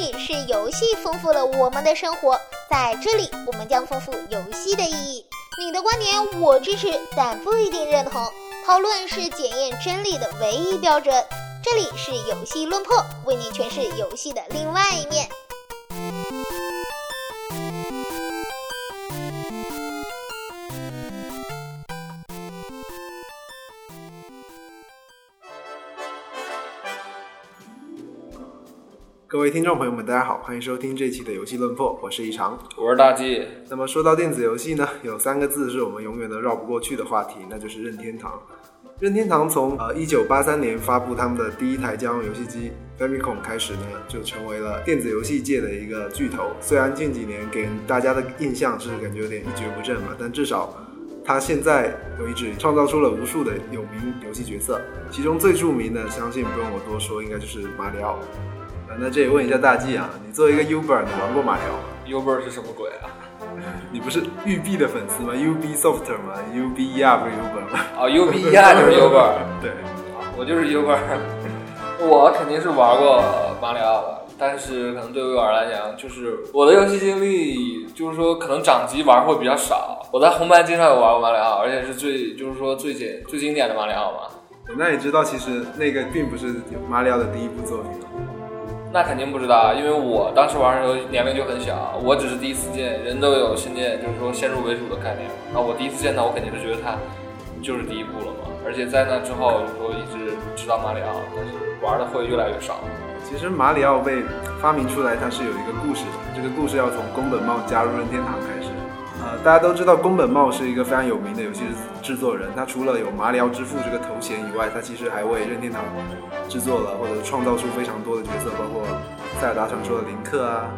里是游戏丰富了我们的生活，在这里我们将丰富游戏的意义。你的观点我支持，但不一定认同。讨论是检验真理的唯一标准。这里是游戏论破，为你诠释游戏的另外一面。各位听众朋友们，大家好，欢迎收听这期的游戏论破，我是一常。我是大 G，那么说到电子游戏呢，有三个字是我们永远都绕不过去的话题，那就是任天堂。任天堂从呃一九八三年发布他们的第一台家用游戏机 Famicom 开始呢，就成为了电子游戏界的一个巨头。虽然近几年给大家的印象是感觉有点一蹶不振嘛，但至少他现在为止创造出了无数的有名游戏角色，其中最著名的，相信不用我多说，应该就是马里奥。啊，那这里问一下大 G 啊，你作为一个 Uber，你玩过马里奥吗？Uber 是什么鬼啊？你不是育碧的粉丝吗？Ubisoft 吗？UBER，不是 Uber 吗？哦，UBER 就是 Uber，对，我就是 Uber。我肯定是玩过马里奥的，但是可能对于我来讲，就是我的游戏经历，就是说可能掌机玩会比较少。我在红白机上有玩过马里奥，而且是最就是说最简最经典的马里奥嘛。那你知道其实那个并不是马里奥的第一部作品吗？那肯定不知道啊，因为我当时玩的时候年龄就很小，我只是第一次见，人都有先见，就是说先入为主的概念。那我第一次见到，我肯定是觉得它就是第一部了嘛。而且在那之后，就说一直知道马里奥，但是玩的会越来越少。其实马里奥被发明出来，它是有一个故事的。这个故事要从宫本茂加入任天堂开始。大家都知道宫本茂是一个非常有名的游戏制作人，他除了有马里奥之父这个头衔以外，他其实还为任天堂制作了或者创造出非常多的角色，包括塞尔达传说的林克啊、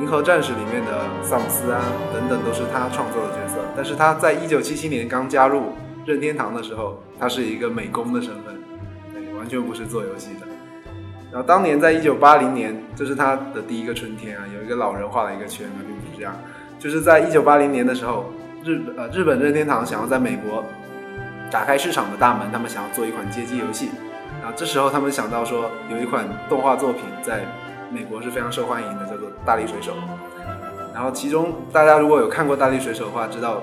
银河战士里面的萨姆斯啊等等，都是他创作的角色。但是他在一九七七年刚加入任天堂的时候，他是一个美工的身份，对，完全不是做游戏的。然后当年在一九八零年，这是他的第一个春天啊，有一个老人画了一个圈，那并不是这样。就是在一九八零年的时候，日呃日本任天堂想要在美国打开市场的大门，他们想要做一款街机游戏。然后这时候他们想到说，有一款动画作品在美国是非常受欢迎的，叫做《大力水手》。然后其中大家如果有看过《大力水手》的话，知道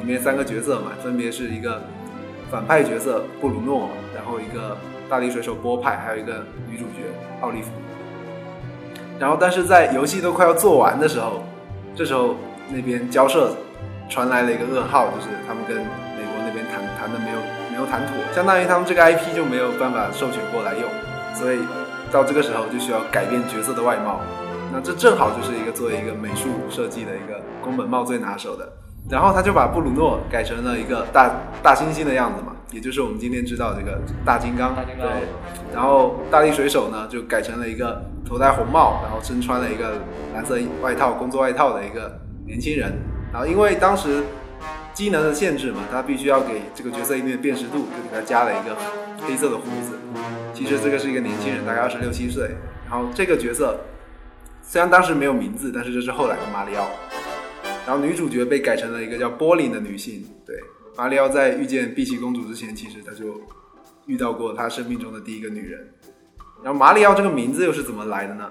里面三个角色嘛，分别是一个反派角色布鲁诺，然后一个大力水手波派，还有一个女主角奥利弗。然后但是在游戏都快要做完的时候，这时候那边交涉传来了一个噩耗，就是他们跟美国那边谈谈的没有没有谈妥，相当于他们这个 IP 就没有办法授权过来用，所以到这个时候就需要改变角色的外貌。那这正好就是一个作为一个美术设计的一个宫本茂最拿手的，然后他就把布鲁诺改成了一个大大猩猩的样子嘛，也就是我们今天知道这个大金刚。大金刚对，然后大力水手呢就改成了一个头戴红帽，然后身穿了一个蓝色外套工作外套的一个年轻人。然后因为当时机能的限制嘛，他必须要给这个角色一定的辨识度，就给他加了一个黑色的胡子。其实这个是一个年轻人，大概二十六七岁。然后这个角色虽然当时没有名字，但是这是后来的马里奥。然后女主角被改成了一个叫波琳的女性。对，马里奥在遇见碧琪公主之前，其实他就遇到过他生命中的第一个女人。然后马里奥这个名字又是怎么来的呢？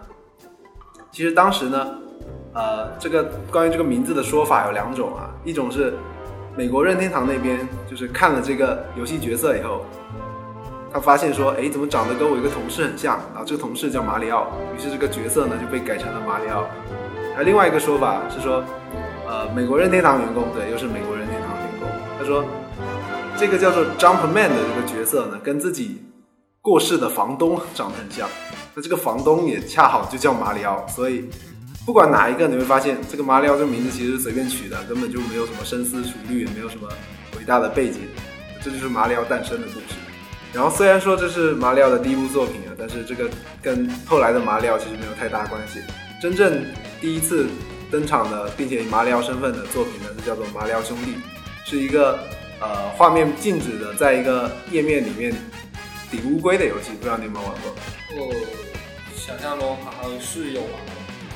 其实当时呢，呃，这个关于这个名字的说法有两种啊，一种是美国任天堂那边就是看了这个游戏角色以后，他发现说，哎，怎么长得跟我一个同事很像？然后这个同事叫马里奥，于是这个角色呢就被改成了马里奥。还有另外一个说法是说，呃，美国任天堂员工，对，又是美国，说这个叫做 Jumpman 的这个角色呢，跟自己过世的房东长得很像。那这个房东也恰好就叫马里奥，所以不管哪一个，你会发现这个马里奥这个名字其实随便取的，根本就没有什么深思熟虑，也没有什么伟大的背景，这就是马里奥诞生的故事。然后虽然说这是马里奥的第一部作品啊，但是这个跟后来的马里奥其实没有太大关系。真正第一次登场的，并且以马里奥身份的作品呢，是叫做《马里奥兄弟》，是一个呃画面静止的，在一个页面里面顶乌龟的游戏，不知道你有没有玩过？我想象中好像是有玩过。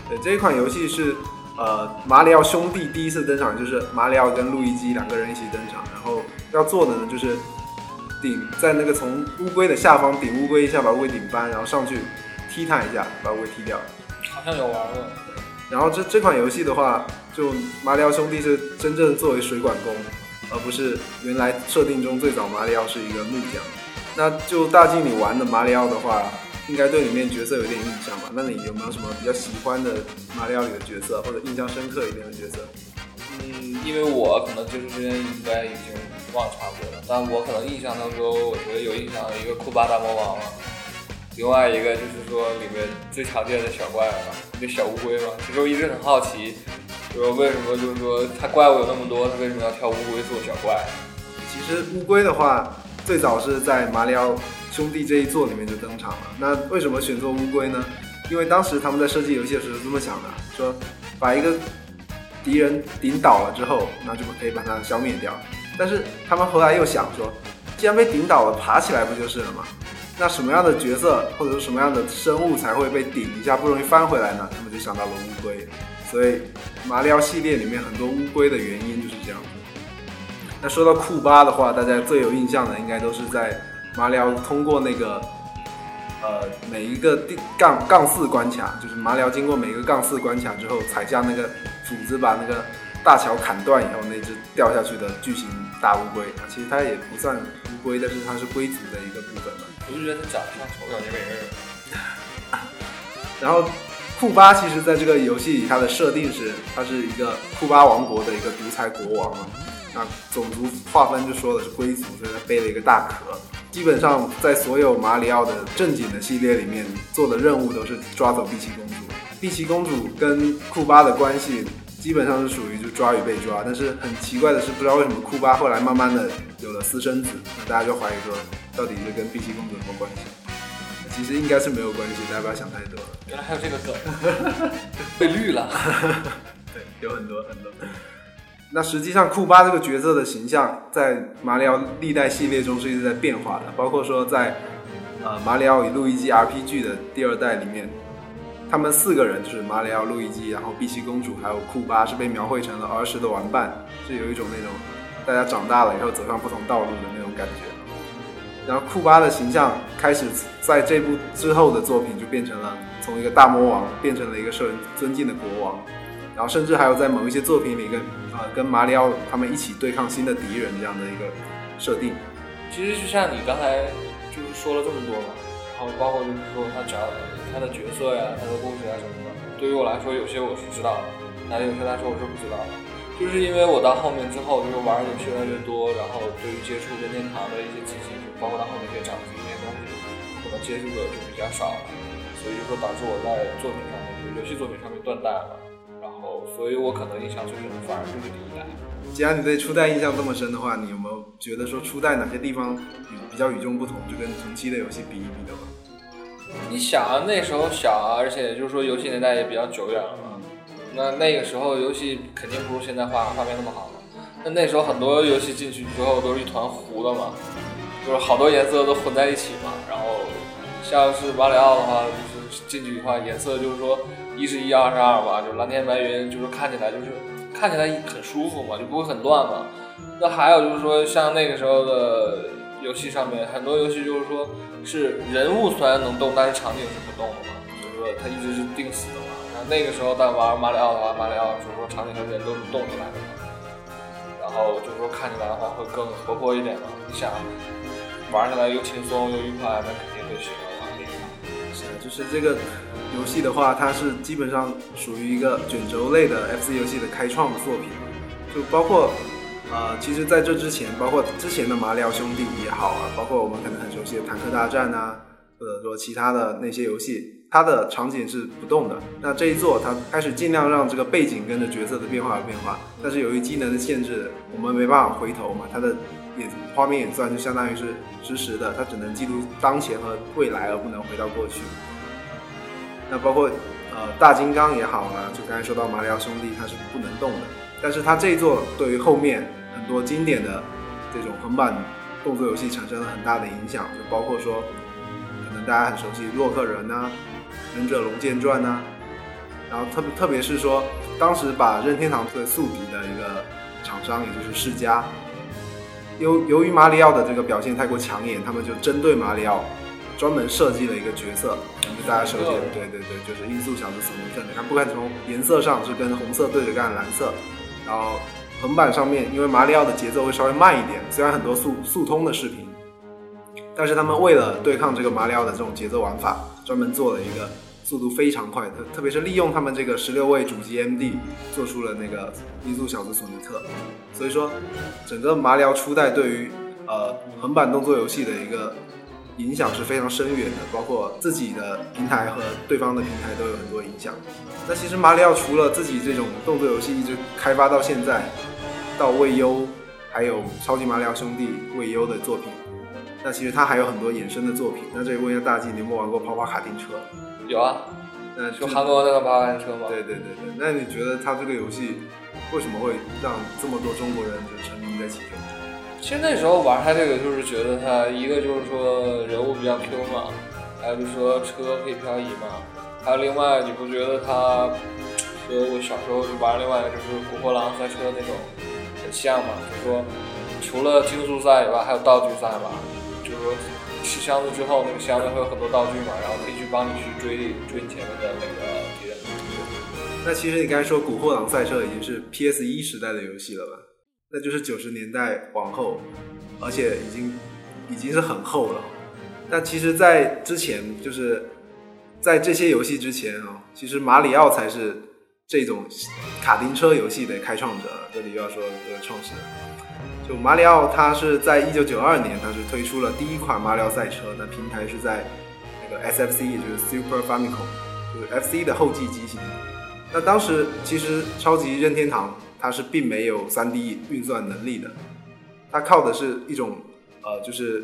对，这一款游戏是呃马里奥兄弟第一次登场，就是马里奥跟路易基两个人一起登场，然后要做的呢就是顶在那个从乌龟的下方顶乌龟一下，把乌龟顶翻，然后上去踢它一下，把乌龟踢掉。好像有玩过。然后这这款游戏的话，就马里奥兄弟是真正作为水管工，而不是原来设定中最早马里奥是一个木匠。那就大靖你玩的马里奥的话，应该对里面角色有点印象吧？那你有没有什么比较喜欢的马里奥里的角色，或者印象深刻一点的角色？嗯，因为我可能接触时间应该已经忘差不多了，但我可能印象当中，我觉得有印象的一个库巴大魔王了。另外一个就是说里面最常见的小怪吧，那小乌龟嘛。其实我一直很好奇，就说为什么就是说它怪物有那么多，它为什么要挑乌龟做小怪？其实乌龟的话，最早是在马里奥兄弟这一座里面就登场了。那为什么选做乌龟呢？因为当时他们在设计游戏的时候是这么想的，说把一个敌人顶倒了之后，那就可以把它消灭掉。但是他们后来又想说，既然被顶倒了，爬起来不就是了吗？那什么样的角色或者是什么样的生物才会被顶一下不容易翻回来呢？他们就想到了乌龟。所以马里奥系列里面很多乌龟的原因就是这样。那说到库巴的话，大家最有印象的应该都是在马里奥通过那个呃每一个地杠杠四关卡，就是马里奥经过每一个杠四关卡之后，踩下那个斧子把那个大桥砍断以后，那只掉下去的巨型大乌龟，其实它也不算乌龟，但是它是龟族的一个部分吧。我就觉得它长得像丑小精灵似的。然后库巴其实在这个游戏里，它的设定是它是一个库巴王国的一个独裁国王嘛。那种族划分就说的是龟族，所以它背了一个大壳。基本上在所有马里奥的正经的系列里面做的任务都是抓走碧琪公主。碧琪公主跟库巴的关系基本上是属于就抓与被抓，但是很奇怪的是，不知道为什么库巴后来慢慢的有了私生子，那大家就怀疑说到底是跟碧琪公主有什么关系？其实应该是没有关系，大家不要想太多。原来还有这个梗，被绿了。对，有很多很多。那实际上，库巴这个角色的形象在马里奥历代系列中是一直在变化的，包括说在呃马里奥与路易基 RPG 的第二代里面，他们四个人就是马里奥、路易基，然后碧琪公主还有库巴是被描绘成了儿时的玩伴，是有一种那种大家长大了以后走上不同道路的那种感觉。然后库巴的形象开始在这部之后的作品就变成了从一个大魔王变成了一个受人尊敬的国王，然后甚至还有在某一些作品里跟呃跟马里奥他们一起对抗新的敌人这样的一个设定。其实就像你刚才就是说了这么多嘛，然后包括就是说他讲他的角色呀、他的故事啊什么的，对于我来说有些我是知道的，但有些来说我是不知道的。就是因为我到后面之后，就是玩的游戏越来越多，然后对于接触任天堂的一些机器，包括到后面一些掌机那些东西，可能接触的就比较少了，所以就说导致我在作品上面，就是游戏作品上面断代了。然后，所以我可能印象最深的反而就是第一代。既然你对初代印象这么深的话，你有没有觉得说初代哪些地方比较与众不同，就跟同期的游戏比一比的话？你想啊，那时候小啊，而且就是说游戏年代也比较久远了嘛。那那个时候游戏肯定不如现在画画面那么好嘛。那那时候很多游戏进去之后都是一团糊的嘛，就是好多颜色都混在一起嘛。然后像是马里奥的话，就是进去的话颜色就是说一是一，二是二吧，就是蓝天白云，就是看起来就是看起来很舒服嘛，就不会很乱嘛。那还有就是说像那个时候的游戏上面，很多游戏就是说是人物虽然能动，但是场景是不动的嘛，就是说它一直是定死的嘛。然后那个时候在玩马里奥的话，马里奥就是说场景和人都是动起来的嘛。然后就是说看起来的话会更活泼一点嘛。你想玩起来又轻松又愉快，那肯定会喜欢玩那个。是，就是这个游戏的话，它是基本上属于一个卷轴类的 FC 游戏的开创作品，就包括呃，其实在这之前，包括之前的马里奥兄弟也好啊，包括我们可能很熟悉的坦克大战啊，或者说其他的那些游戏，它的场景是不动的。那这一座它开始尽量让这个背景跟着角色的变化而变化，但是由于机能的限制，我们没办法回头嘛，它的也画面演算就相当于是实时的，它只能记录当前和未来，而不能回到过去。那包括呃大金刚也好啊，就刚才说到马里奥兄弟，它是不能动的，但是它这一座对于后面很多经典的这种横版动作游戏产生了很大的影响，就包括说可能大家很熟悉洛克人呐、忍者龙剑传呐、然后特别特别是说当时把任天堂作为宿敌的一个厂商，也就是世嘉，由由于马里奥的这个表现太过抢眼，他们就针对马里奥专门设计了一个角色，就大家熟悉，对对对，就是音速小子索尼克。你看，不管从颜色上是跟红色对着干蓝色，然后横版上面，因为马里奥的节奏会稍微慢一点，虽然很多速速通的视频，但是他们为了对抗这个马里奥的这种节奏玩法，专门做了一个速度非常快，特特别是利用他们这个十六位主机 MD 做出了那个音速小子索尼克，所以说整个马里奥初代对于呃横版动作游戏的一个影响是非常深远的，包括自己的平台和对方的平台都有很多影响。那其实马里奥除了自己这种动作游戏一直开发到现在，到未优，还有超级马里奥兄弟未优的作品，那其实他还有很多衍生的作品。那这里问一下大 G，你有没有玩过跑跑卡丁车？有啊，那就韩国那个八万车吗。对对对对，那你觉得他这个游戏为什么会让这么多中国人就沉迷在其中？其实那时候玩它这个，就是觉得它一个就是说人物比较 Q 嘛，还有就是说车可以漂移嘛，还有另外你不觉得它和我小时候就玩另外就是古惑狼赛车那种很像嘛？就是说除了竞速赛以外，还有道具赛嘛，就是说吃箱子之后，那个箱子会有很多道具嘛，然后可以去帮你去追追你前面的那个敌人。那其实你刚才说《古惑狼赛车》已经是 PS 一时代的游戏了吧？那就是九十年代往后，而且已经已经是很厚了。但其实，在之前，就是在这些游戏之前啊，其实马里奥才是这种卡丁车游戏的开创者。这里又要说一个创始人，就马里奥，他是在一九九二年，他是推出了第一款马里奥赛车，那平台是在那个 SFC，也就是 Super Famicom，就是 FC 的后继机型。那当时其实超级任天堂它是并没有 3D 运算能力的，它靠的是一种呃，就是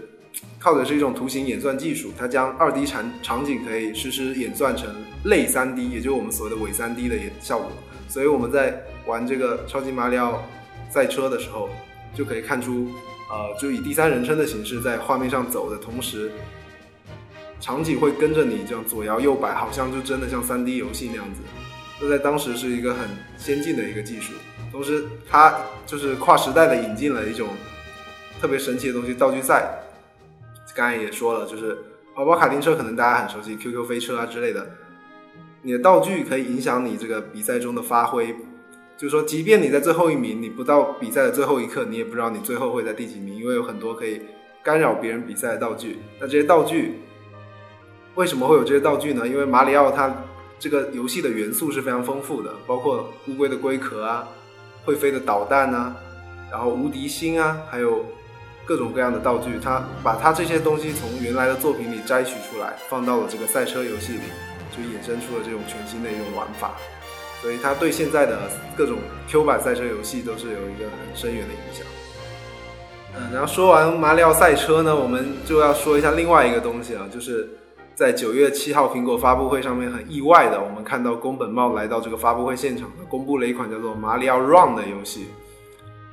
靠的是一种图形演算技术，它将 2D 场场景可以实时演算成类 3D，也就是我们所谓的伪 3D 的演效果。所以我们在玩这个超级马里奥赛车的时候，就可以看出，呃，就以第三人称的形式在画面上走的同时，场景会跟着你这样左摇右摆，好像就真的像 3D 游戏那样子。这在当时是一个很先进的一个技术，同时它就是跨时代的引进了一种特别神奇的东西——道具赛。刚才也说了，就是跑跑卡丁车，可能大家很熟悉，QQ 飞车啊之类的。你的道具可以影响你这个比赛中的发挥，就是说，即便你在最后一名，你不到比赛的最后一刻，你也不知道你最后会在第几名，因为有很多可以干扰别人比赛的道具。那这些道具为什么会有这些道具呢？因为马里奥它这个游戏的元素是非常丰富的，包括乌龟的龟壳啊，会飞的导弹啊，然后无敌星啊，还有各种各样的道具。它把它这些东西从原来的作品里摘取出来，放到了这个赛车游戏里，就衍生出了这种全新的一种玩法。所以它对现在的各种 Q 版赛车游戏都是有一个很深远的影响。嗯，然后说完马里奥赛车呢，我们就要说一下另外一个东西啊，就是在九月七号苹果发布会上面，很意外的，我们看到宫本茂来到这个发布会现场，公布了一款叫做《马里奥 Run》的游戏。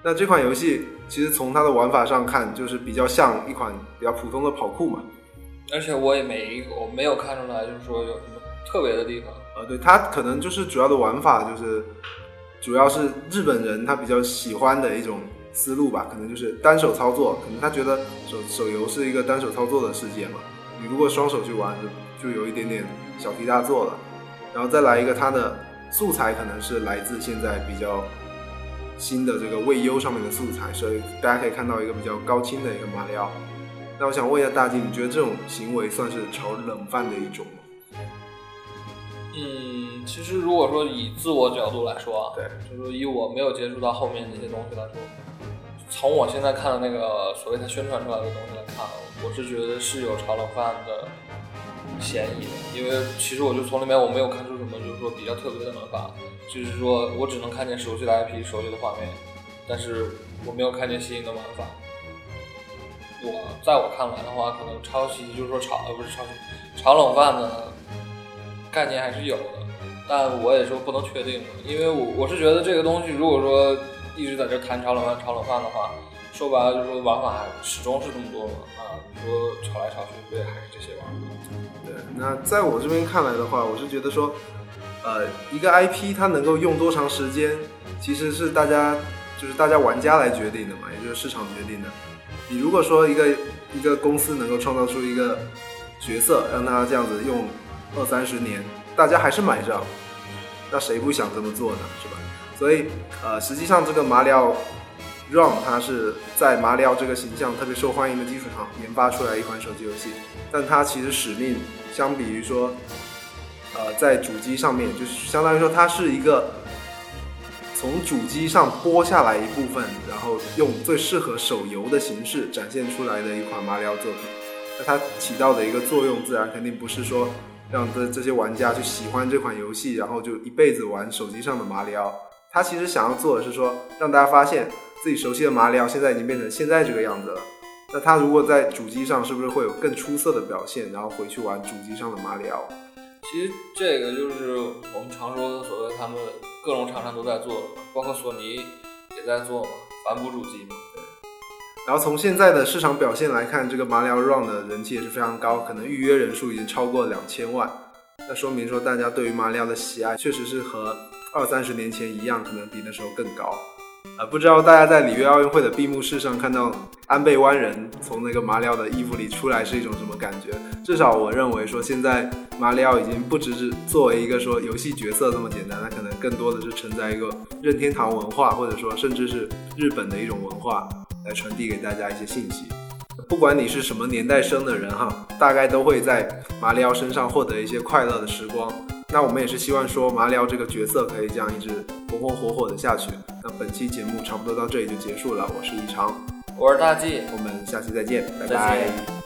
那这款游戏其实从它的玩法上看，就是比较像一款比较普通的跑酷嘛。而且我也没我没有看出来，就是说有什么特别的地方。呃，对，它可能就是主要的玩法就是，主要是日本人他比较喜欢的一种思路吧，可能就是单手操作，可能他觉得手手游是一个单手操作的世界嘛，你如果双手去玩，就就有一点点小题大做了。然后再来一个，它的素材可能是来自现在比较新的这个未优上面的素材，所以大家可以看到一个比较高清的一个马里奥。那我想问一下大金，你觉得这种行为算是炒冷饭的一种吗？嗯，其实如果说以自我角度来说啊，对，就是说以我没有接触到后面那些东西来说，从我现在看的那个所谓他宣传出来的东西来看，我是觉得是有炒冷饭的嫌疑的，因为其实我就从里面我没有看出什么就是说比较特别的玩法，就是说我只能看见熟悉的 IP、熟悉的画面，但是我没有看见新颖的玩法。我在我看来的话，可能抄袭就是说炒不是抄袭，炒冷饭的概念还是有的，但我也说不能确定，因为我我是觉得这个东西如果说一直在这谈炒冷饭炒冷饭的话，说白了就是说玩法始终是这么多嘛啊，你说炒来炒去不也还是这些玩法？对，那在我这边看来的话，我是觉得说，呃，一个 IP 它能够用多长时间，其实是大家就是大家玩家来决定的嘛，也就是市场决定的。你如果说一个一个公司能够创造出一个角色，让他这样子用二三十年，大家还是买账，那谁不想这么做呢？是吧？所以呃，实际上这个马里奥 Run 它是在马里奥这个形象特别受欢迎的基础上研发出来一款手机游戏，但它其实使命相比于说，呃，在主机上面就是相当于说它是一个从主机上剥下来一部分，然后用最适合手游的形式展现出来的一款马里奥作品。那它起到的一个作用，自然肯定不是说让这这些玩家去喜欢这款游戏，然后就一辈子玩手机上的马里奥。它其实想要做的是说，让大家发现自己熟悉的马里奥现在已经变成现在这个样子了。那他如果在主机上，是不是会有更出色的表现？然后回去玩主机上的马里奥？其实这个就是我们常说的所谓他们各种厂商都在做的嘛，包括索尼也在做嘛，反哺主机嘛。对然后从现在的市场表现来看，这个马里奥 Run 的人气也是非常高，可能预约人数已经超过两千万。那说明说大家对于马里奥的喜爱确实是和二三十年前一样，可能比那时候更高。啊，不知道大家在里约奥运会的闭幕式上看到安倍湾人从那个马里奥的衣服里出来是一种什么感觉？至少我认为说现在马里奥已经不只是作为一个说游戏角色这么简单，它可能更多的是承载一个任天堂文化，或者说甚至是日本的一种文化来传递给大家一些信息。不管你是什么年代生的人哈，大概都会在马里奥身上获得一些快乐的时光。那我们也是希望说马里奥这个角色可以这样一直红红火火的下去。那本期节目差不多到这里就结束了，我是一常，我是大 G，我们下期再见，拜再拜见。